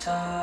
time.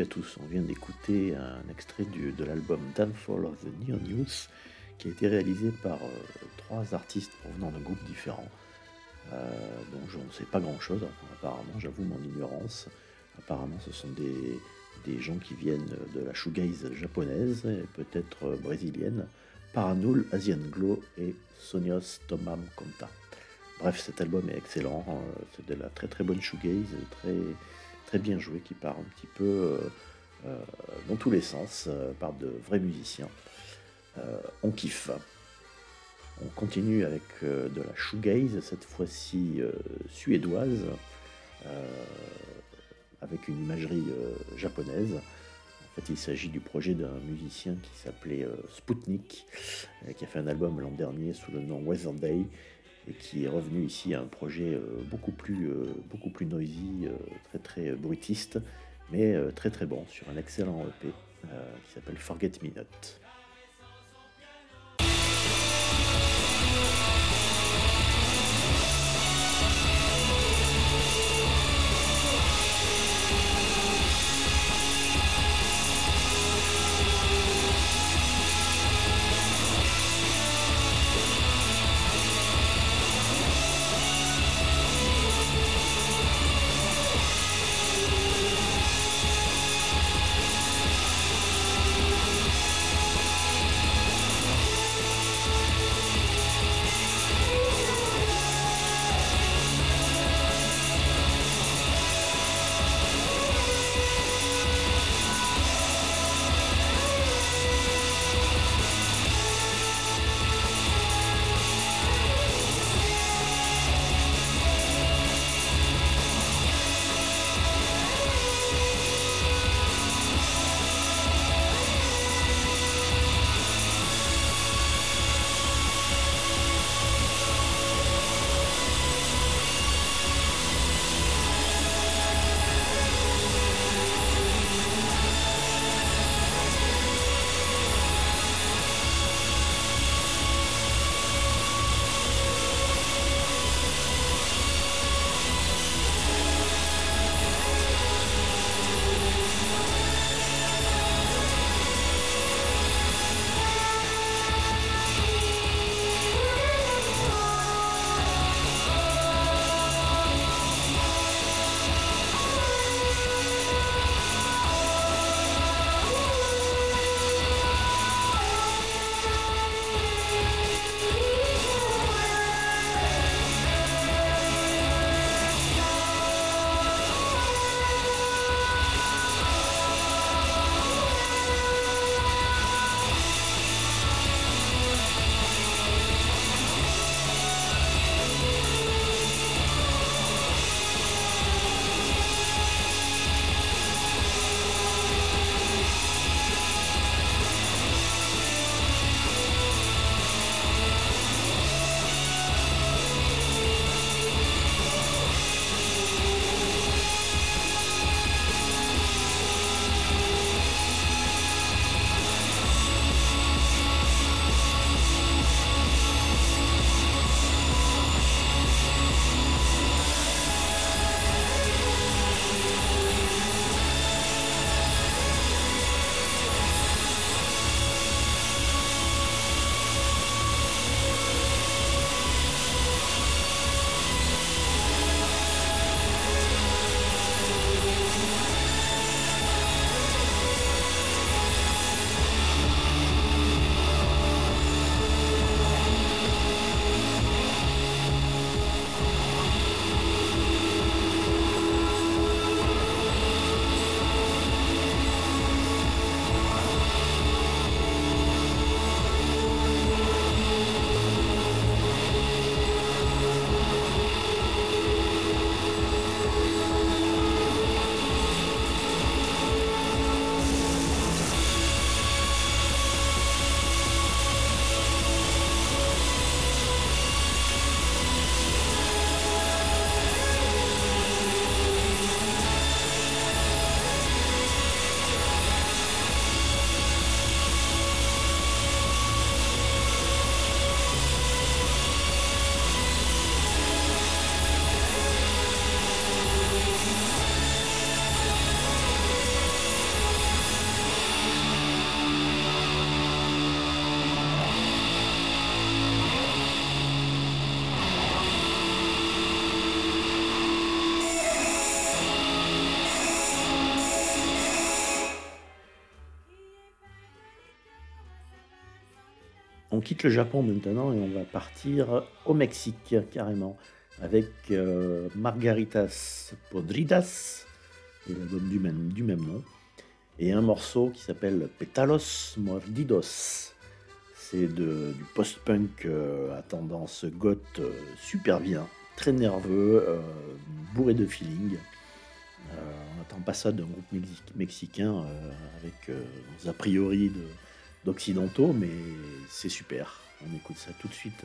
À tous, on vient d'écouter un extrait de l'album Downfall of the Neon Youth qui a été réalisé par euh, trois artistes provenant d'un groupe différent. Euh, dont je ne sais pas grand chose, apparemment, j'avoue mon ignorance. Apparemment, ce sont des, gens qui viennent de la shoegaze japonaise et peut-être brésilienne, Paranul, Asian Glow et Sonios Tomam Conta. Bref, cet album est excellent, euh, c'est de la très très bonne shoegaze, très très bien joué, qui part un petit peu euh, euh, dans tous les sens euh, par de vrais musiciens. on kiffe. On continue avec de la shoegaze, cette fois-ci suédoise, avec une imagerie japonaise. En fait, il s'agit du projet d'un musicien qui s'appelait Spoutnik, qui a fait un album l'an dernier sous le nom Weather Day et qui est revenu ici à un projet beaucoup plus, beaucoup plus noisy, très très bruitiste, mais très très bon sur un excellent EP qui s'appelle Forget Me Not. Quitte le Japon maintenant et on va partir au Mexique carrément avec euh, Margaritas Podridas, et l'album du même, du même nom, et un morceau qui s'appelle Petalos Mordidos. C'est du post-punk euh, à tendance goth euh, super bien, très nerveux, bourré de feeling. en ambassade d'un groupe mexicain avec a priori d'occidentaux, mais c'est super. On écoute ça tout de suite.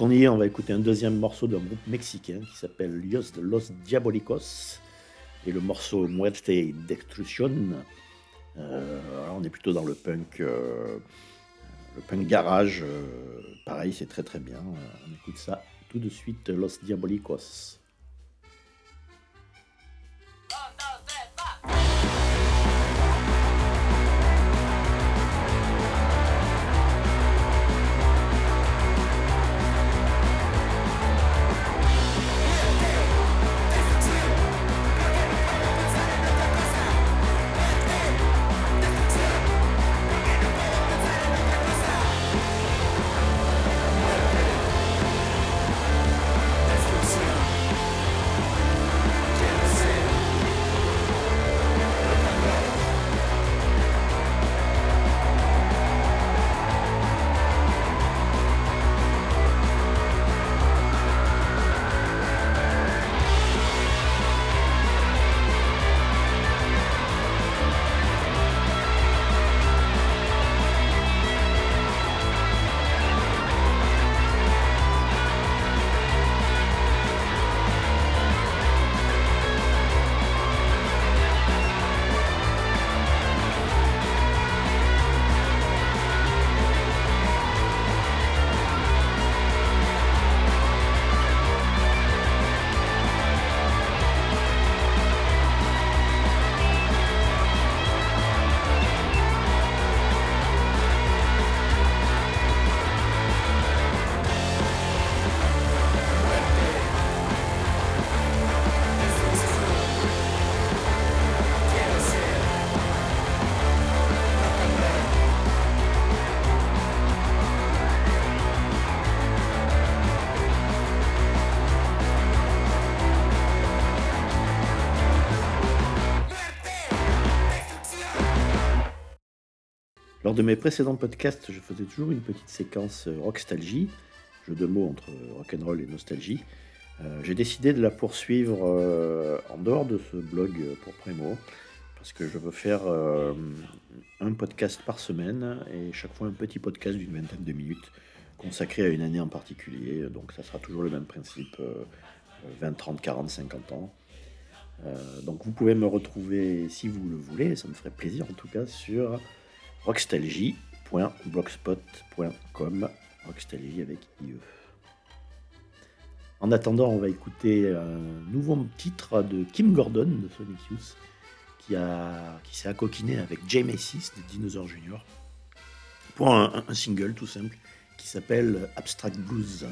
Donc on y est, on va écouter un deuxième morceau d'un groupe mexicain qui s'appelle Los, Diabolicos et le morceau Muerte Destruction. Euh, on est plutôt dans le punk, euh, le punk garage. Euh, pareil, c'est très très bien. On écoute ça tout de suite, Los Diabolicos. De mes précédents podcasts, je faisais toujours une petite séquence euh, rockstalgie, jeu de mots entre rock'n'roll et nostalgie. Euh, j'ai décidé de la poursuivre euh, en dehors de ce blog pour Primo, parce que je veux faire un podcast par semaine et chaque fois un petit podcast d'une vingtaine de minutes consacré à une année en particulier. Donc ça sera toujours le même principe, 20, 30, 40, 50 ans. donc vous pouvez me retrouver si vous le voulez, ça me ferait plaisir en tout cas sur rockstalgie.blogspot.com. Rockstalgie avec IE. En attendant, on va écouter un nouveau titre de Kim Gordon de Sonic Youth qui, qui s'est accoquiné avec Jay Macy's de Dinosaur Jr. pour un, un single tout simple qui s'appelle Abstract Blues.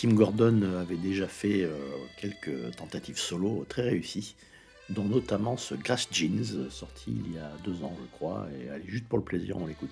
Kim Gordon avait déjà fait euh, quelques tentatives solo très réussies, dont notamment ce Grass Jeans, sorti il y a deux ans, je crois, et allez, juste pour le plaisir, on l'écoute.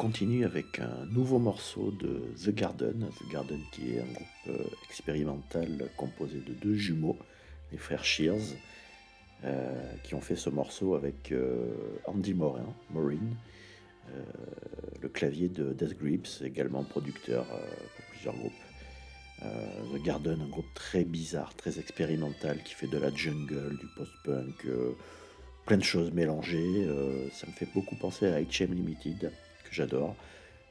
Continue avec un nouveau morceau de The Garden. The Garden qui est un groupe euh, expérimental composé de deux jumeaux, les frères Shears, euh, qui ont fait ce morceau avec euh, Andy Morin, Morin, le clavier de Death Grips, également producteur pour plusieurs groupes. The Garden, un groupe très bizarre, très expérimental, qui fait de la jungle, du post-punk, plein de choses mélangées. ça me fait beaucoup penser à HM Limited j'adore.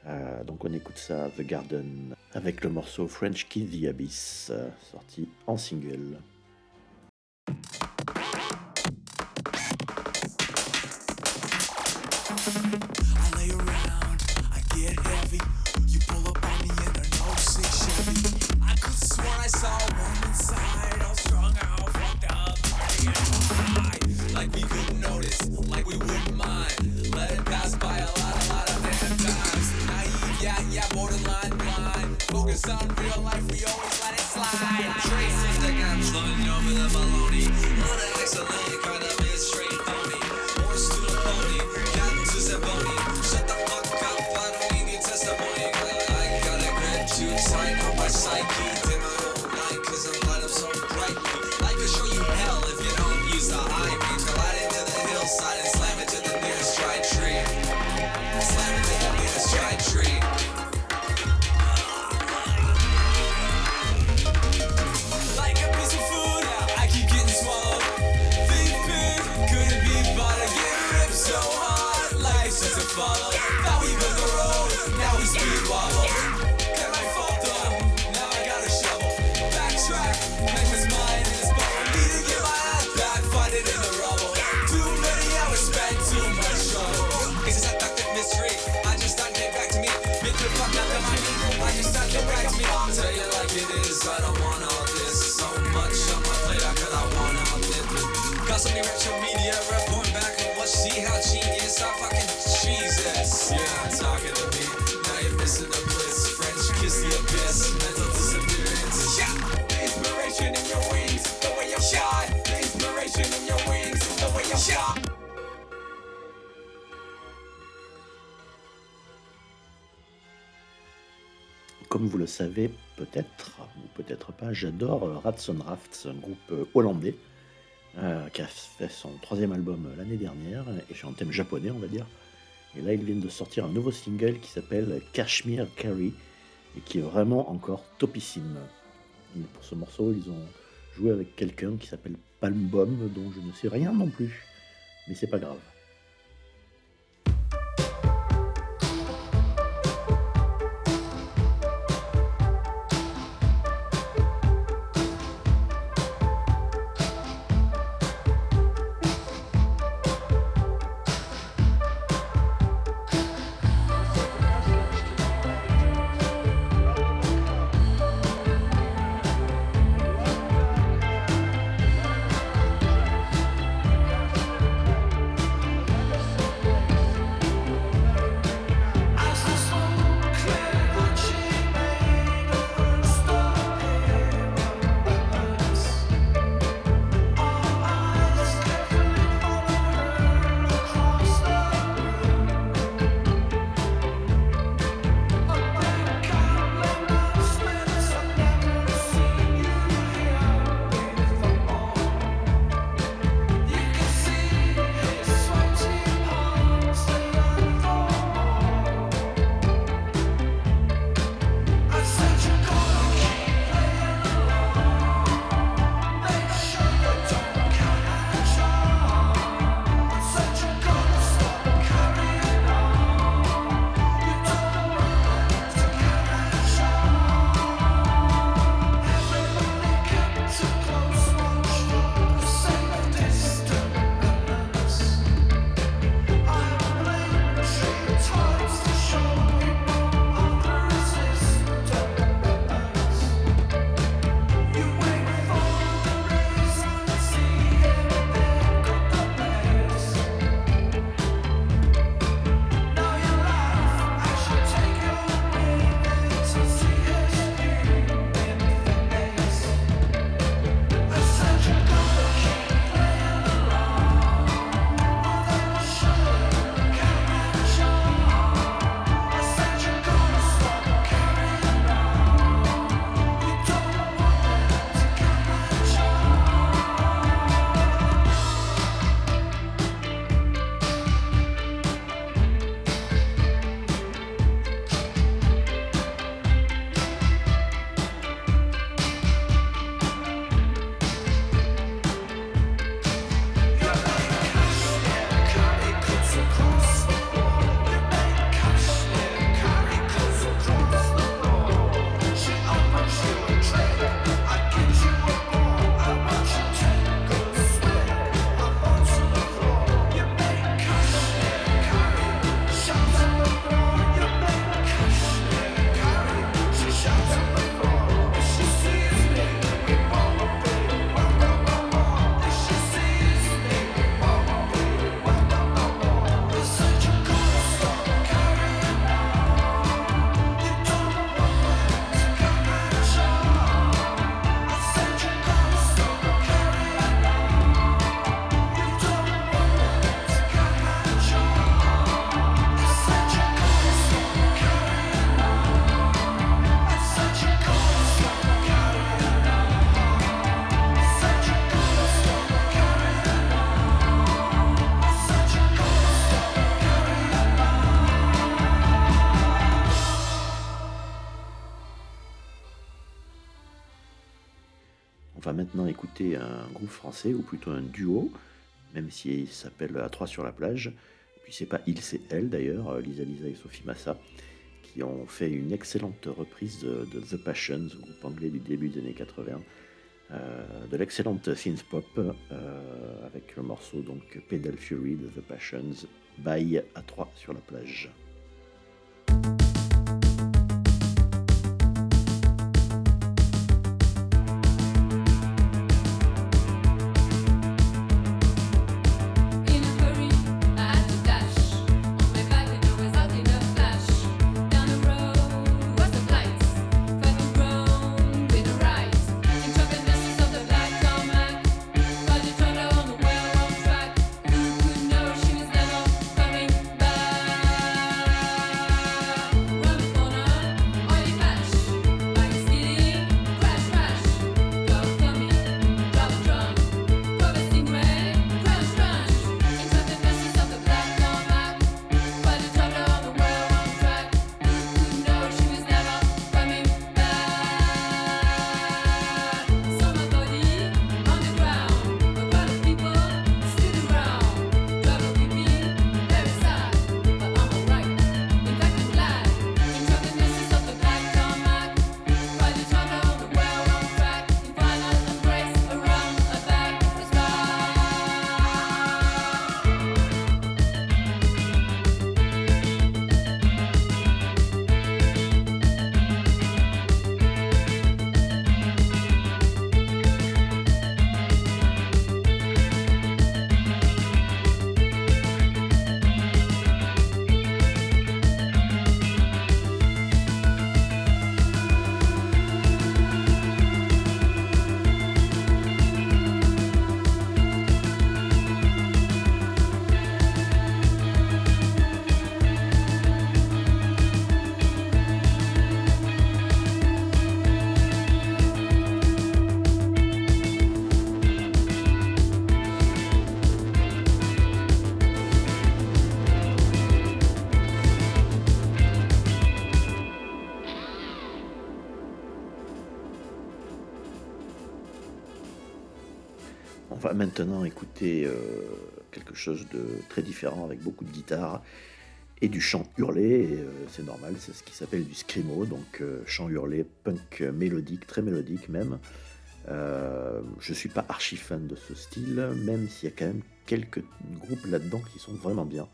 Euh, donc on écoute ça, The Garden, avec le morceau French Kid The Abyss, euh, sorti en single. Savez peut-être, ou peut-être pas, j'adore euh, Ratson Rafts, un groupe euh, hollandais euh, qui a fait son troisième album l'année dernière et j'ai un thème japonais, on va dire. Et là, ils viennent de sortir un nouveau single qui s'appelle Kashmir Carry et qui est vraiment encore topissime. pour ce morceau, ils ont joué avec quelqu'un qui s'appelle Palm Bomb, dont je ne sais rien non plus. Mais c'est pas grave. Français, ou plutôt un duo, même s'il s'appelle À 3 sur la plage. Puis c'est pas il, c'est elle d'ailleurs, Lisa Lisa et Sophie Massa, qui ont fait une excellente reprise de, The Passions, groupe anglais du début des années 80. Euh, de l'excellente synth pop euh, avec le morceau donc Pedal Fury de The Passions, by à 3 sur la plage. Maintenant écouter euh, quelque chose de très différent avec beaucoup de guitare et du chant hurlé. Euh, c'est normal, c'est ce qui s'appelle du screamo, donc euh, chant hurlé, punk mélodique, très mélodique même. je suis pas archi fan de ce style, même s'il y a quand même quelques groupes là-dedans qui sont vraiment bien,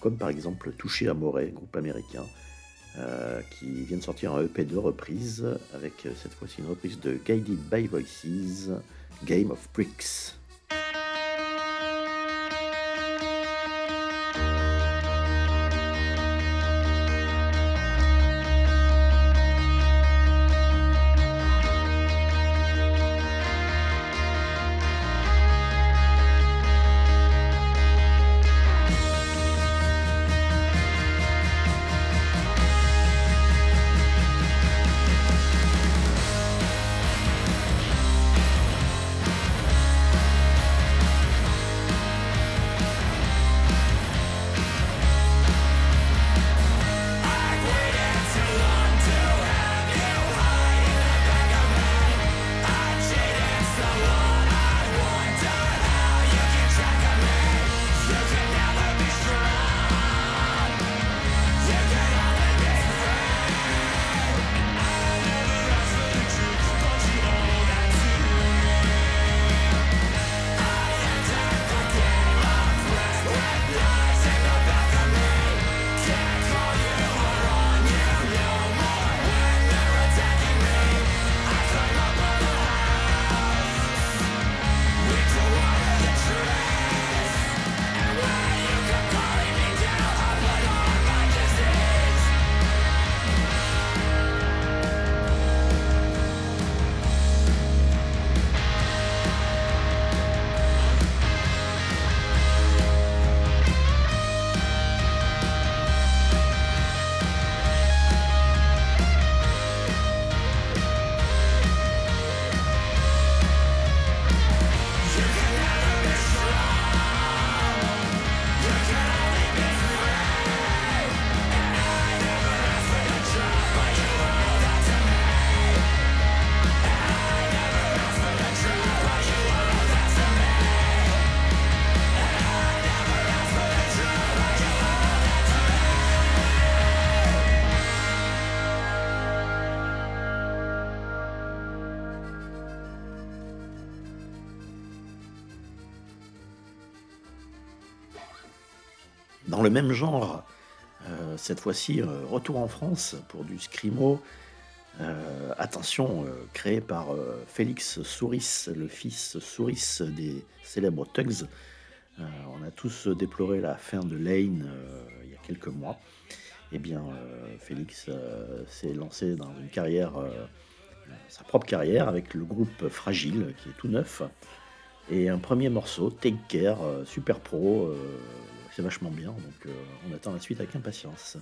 comme par exemple Touché à Moret, groupe américain. qui vient de sortir un EP de reprise avec cette fois-ci une reprise de Guided by Voices, Game of Bricks. Le même genre, euh, cette fois-ci, euh, retour en France pour du scrimo. Euh, attention, créé par Félix Souris, le fils Souris des célèbres Tugs. on a tous déploré la fin de Lane il y a quelques mois. Eh bien, Félix s'est lancé dans une carrière, sa propre carrière, avec le groupe Fragile, qui est tout neuf. Et un premier morceau, Take Care, super pro, c'est vachement bien, donc euh, on attend la suite avec impatience.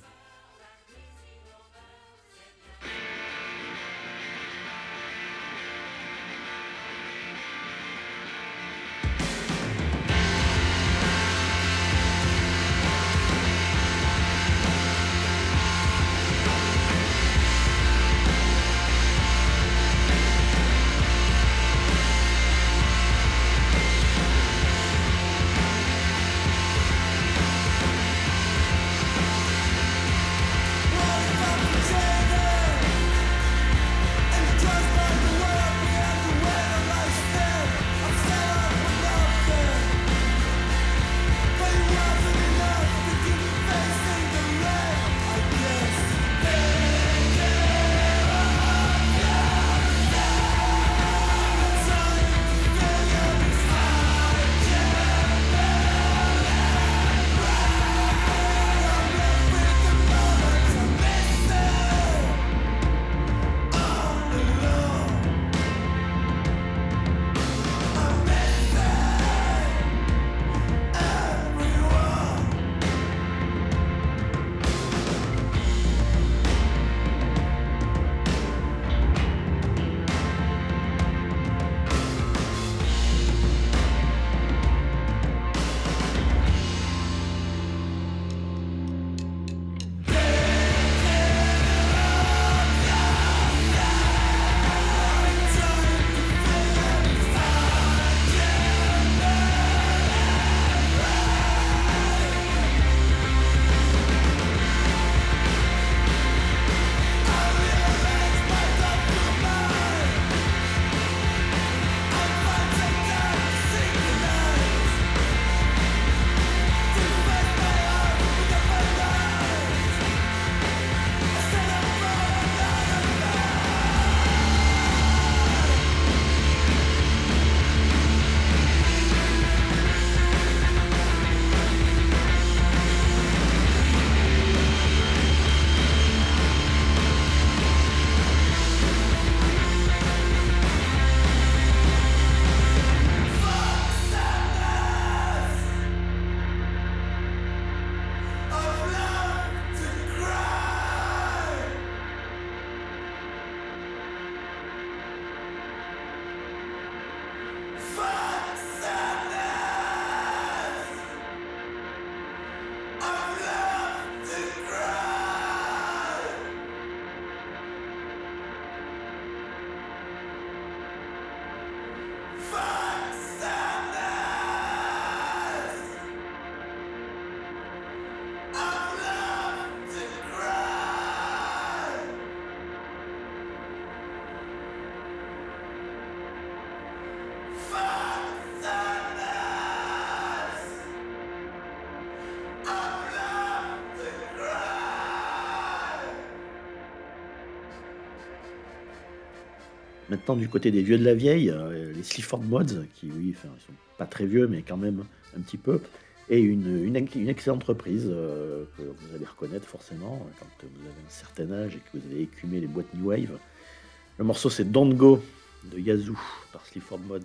Maintenant, du côté des vieux de la vieille, euh, les Slifford Mods, qui, oui, enfin, sont pas très vieux, mais quand même un petit peu, et une, excellente reprise euh, que vous allez reconnaître forcément quand vous avez un certain âge et que vous avez écumé les boîtes New Wave. Le morceau, c'est Don't Go de Yazoo par Slifford Mods.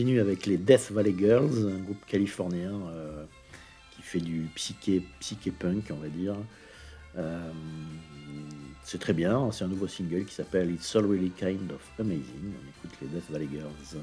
Continue avec les Death Valley Girls, un groupe californien euh, qui fait du psyché, psyché punk, on va dire. Euh, c'est très bien, c'est un nouveau single qui s'appelle It's All Really Kind of Amazing. On écoute les Death Valley Girls.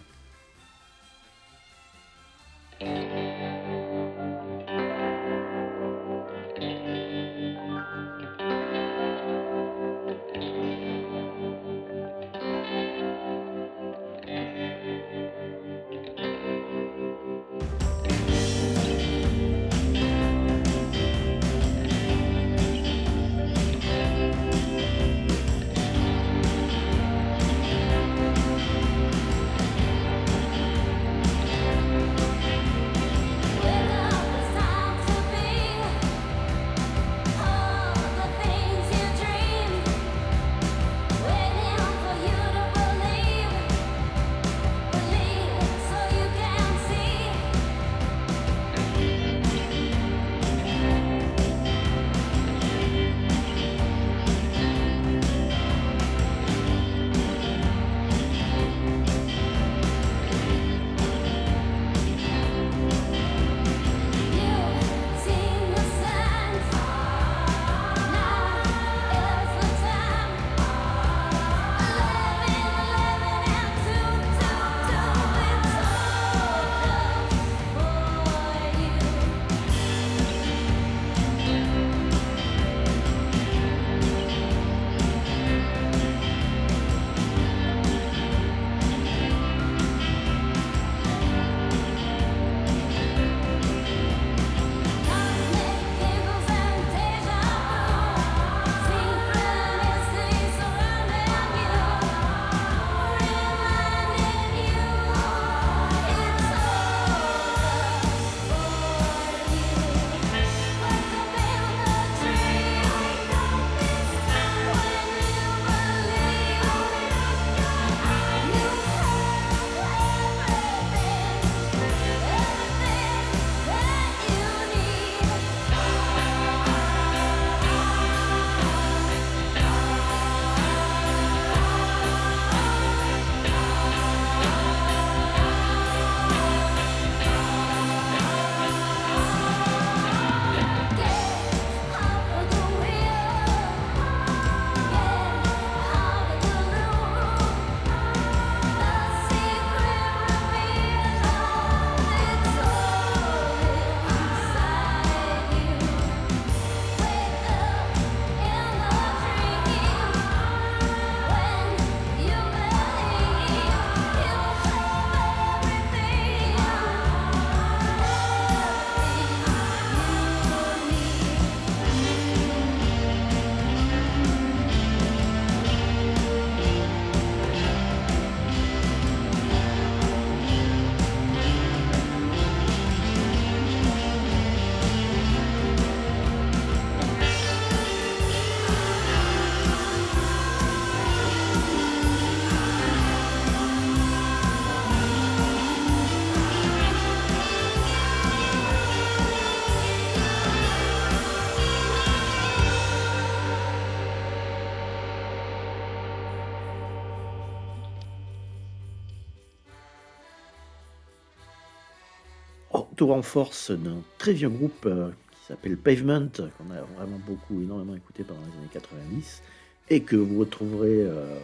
retour en force d'un très vieux groupe euh, qui s'appelle Pavement, qu'on a vraiment beaucoup, énormément écouté pendant les années 90, et que vous retrouverez euh,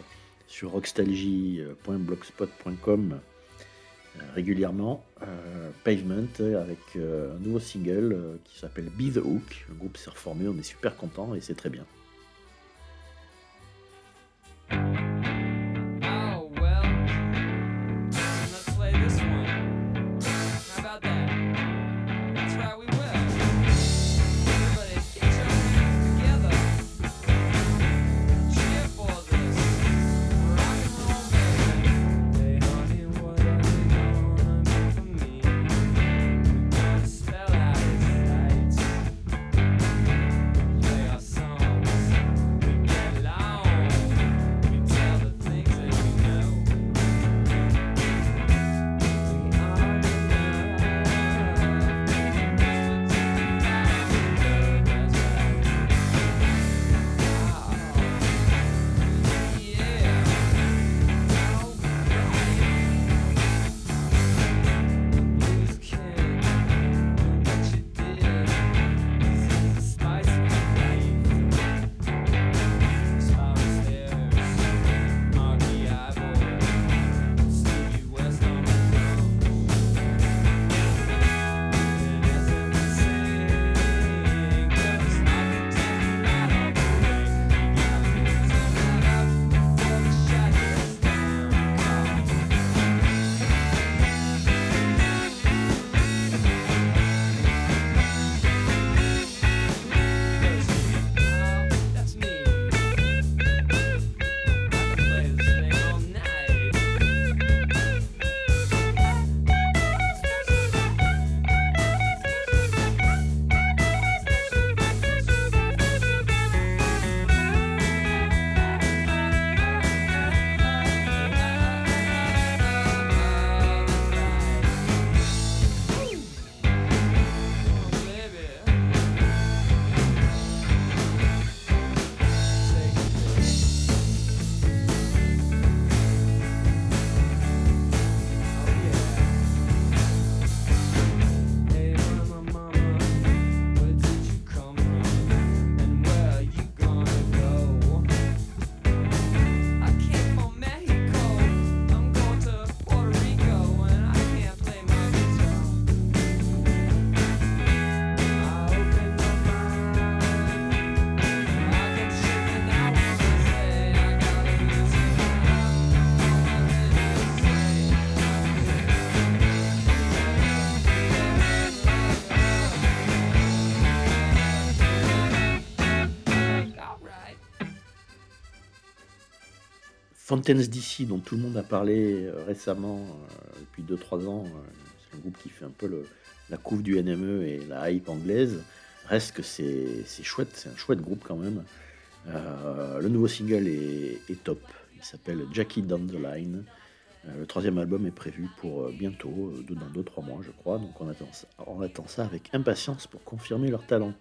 sur rockstalgie.blogspot.com euh, régulièrement. Pavement avec un nouveau single qui s'appelle Be the Hook. Le groupe s'est reformé, on est super content et c'est très bien. Fountains DC, dont tout le monde a parlé euh, récemment, euh, depuis 2-3 ans, euh, c'est un groupe qui fait un peu la couve du NME et la hype anglaise. Reste que c'est chouette, c'est un chouette groupe quand même. Le nouveau single est, top, il s'appelle Jackie Down the Line. Le troisième album est prévu pour bientôt, dans 2-3 mois je crois, donc on attend, on attend ça avec impatience pour confirmer leur talent.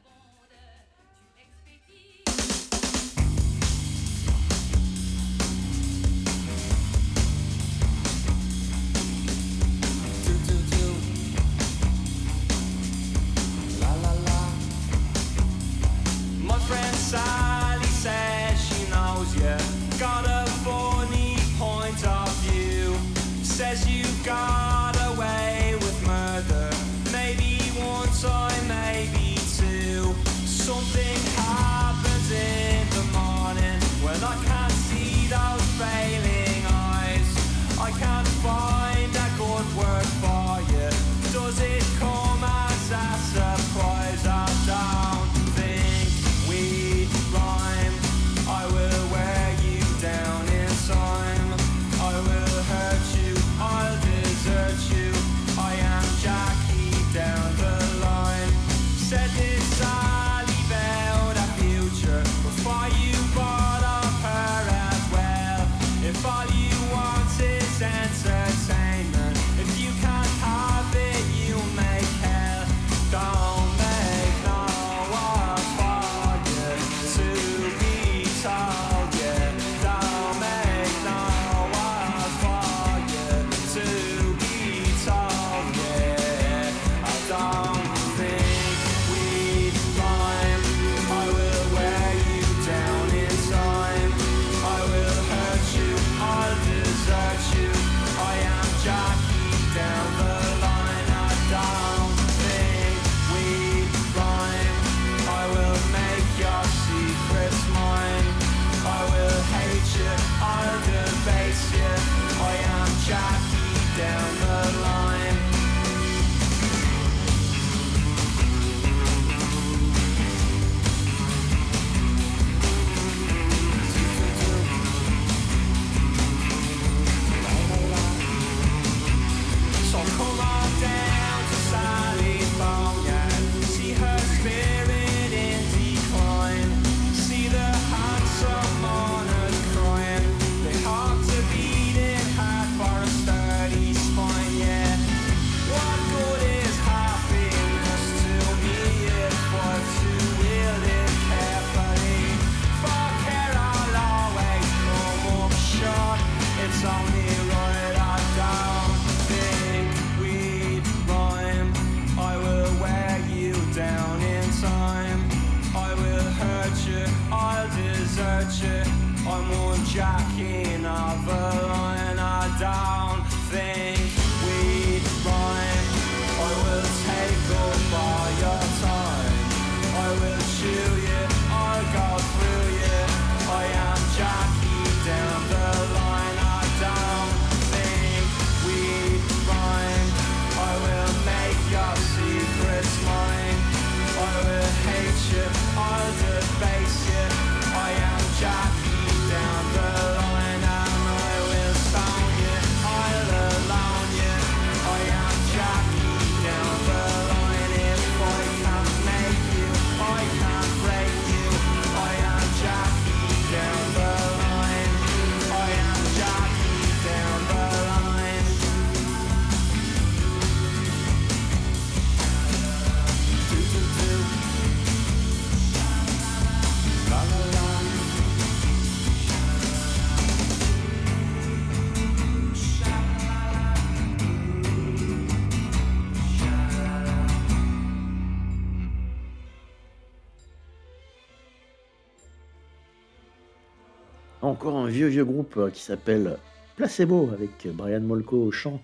Vieux groupe euh, qui s'appelle Placebo avec Brian Molko au chant.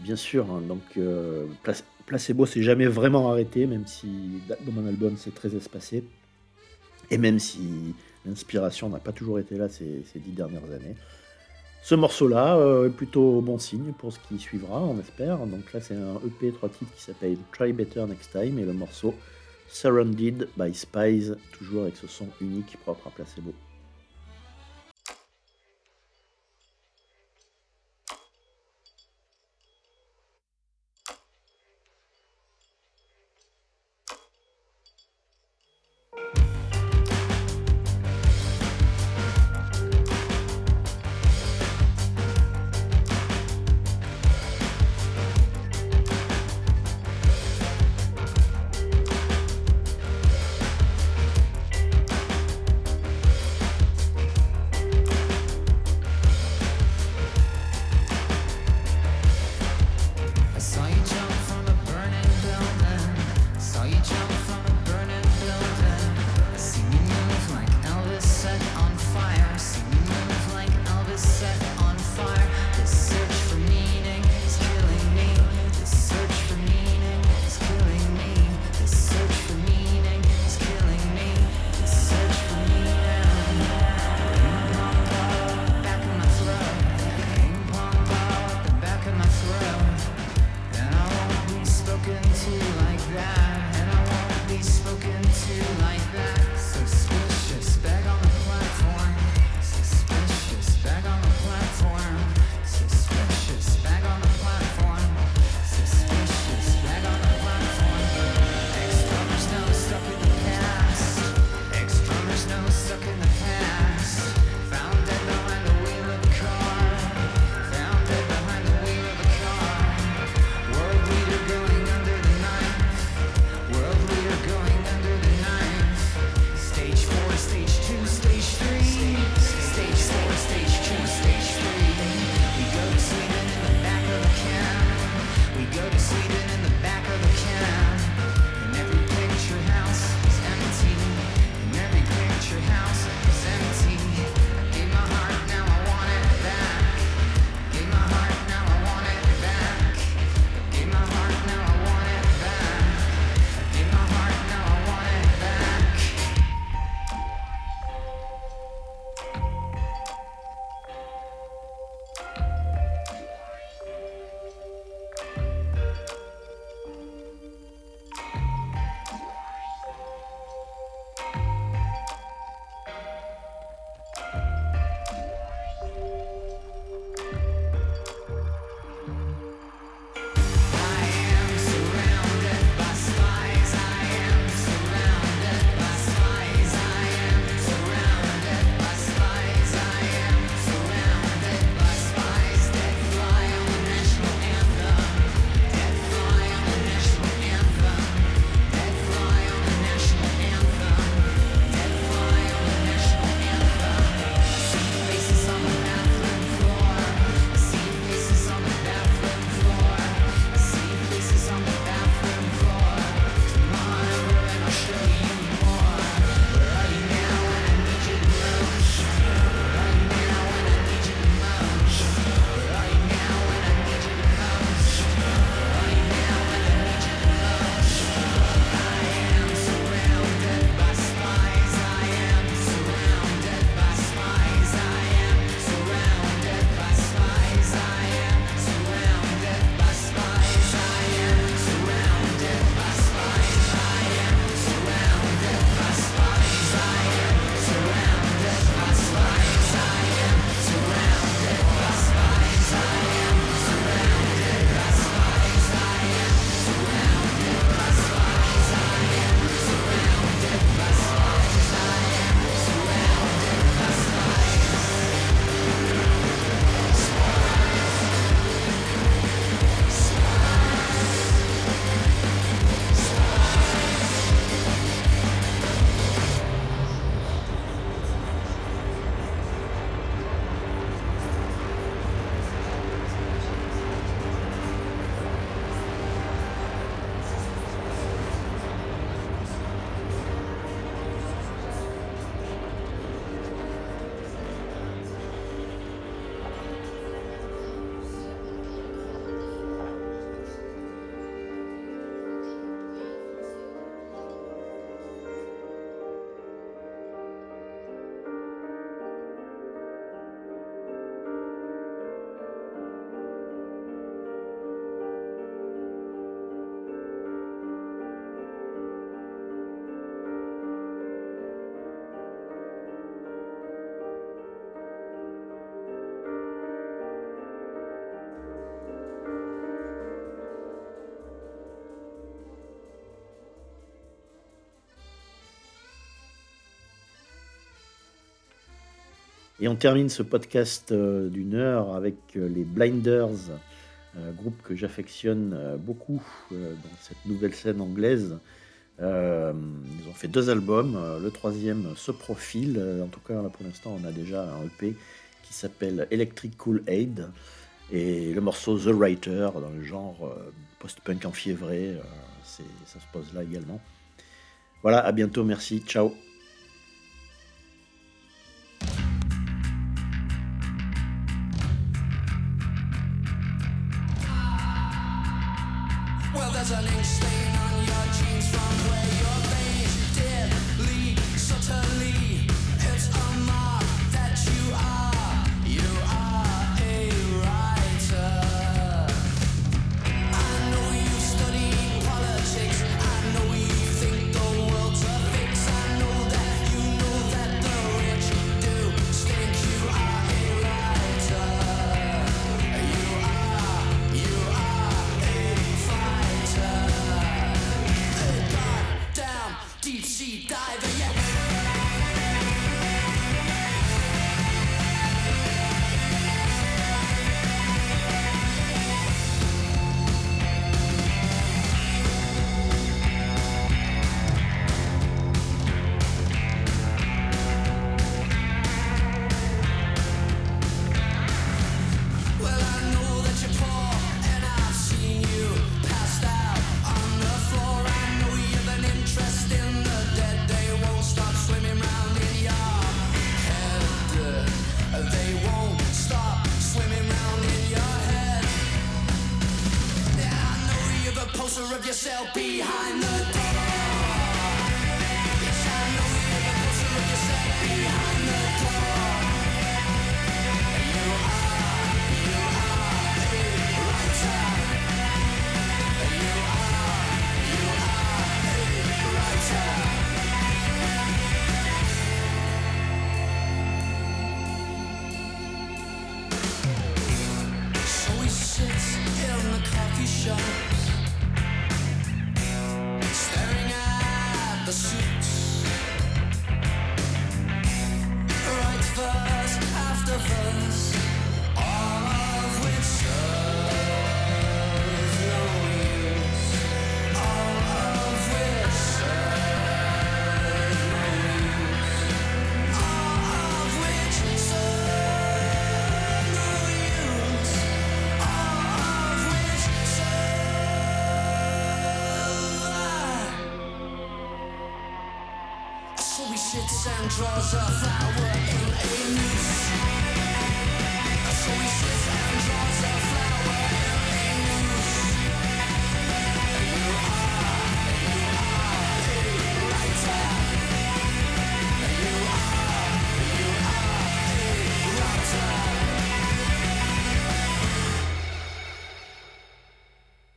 Bien sûr, hein, donc euh, Plac- Placebo s'est jamais vraiment arrêté, même si d'album en album c'est très espacé. Et même si l'inspiration n'a pas toujours été là ces, dix dernières années. Ce morceau-là euh, est plutôt bon signe pour ce qui suivra, on espère. Donc là, c'est un EP 3 titres qui s'appelle Try Better Next Time et le morceau Surrounded by Spies, toujours avec ce son unique propre à Placebo. Et on termine ce podcast euh, d'une heure avec euh, les Blinders, euh, groupe que j'affectionne beaucoup dans cette nouvelle scène anglaise. Ils ont fait deux albums, le troisième se profile, en tout cas pour l'instant on a déjà un EP qui s'appelle Electric Cool Aid et le morceau The Writer dans le genre post-punk enfiévré, ça se pose là également. Voilà, à bientôt, merci, ciao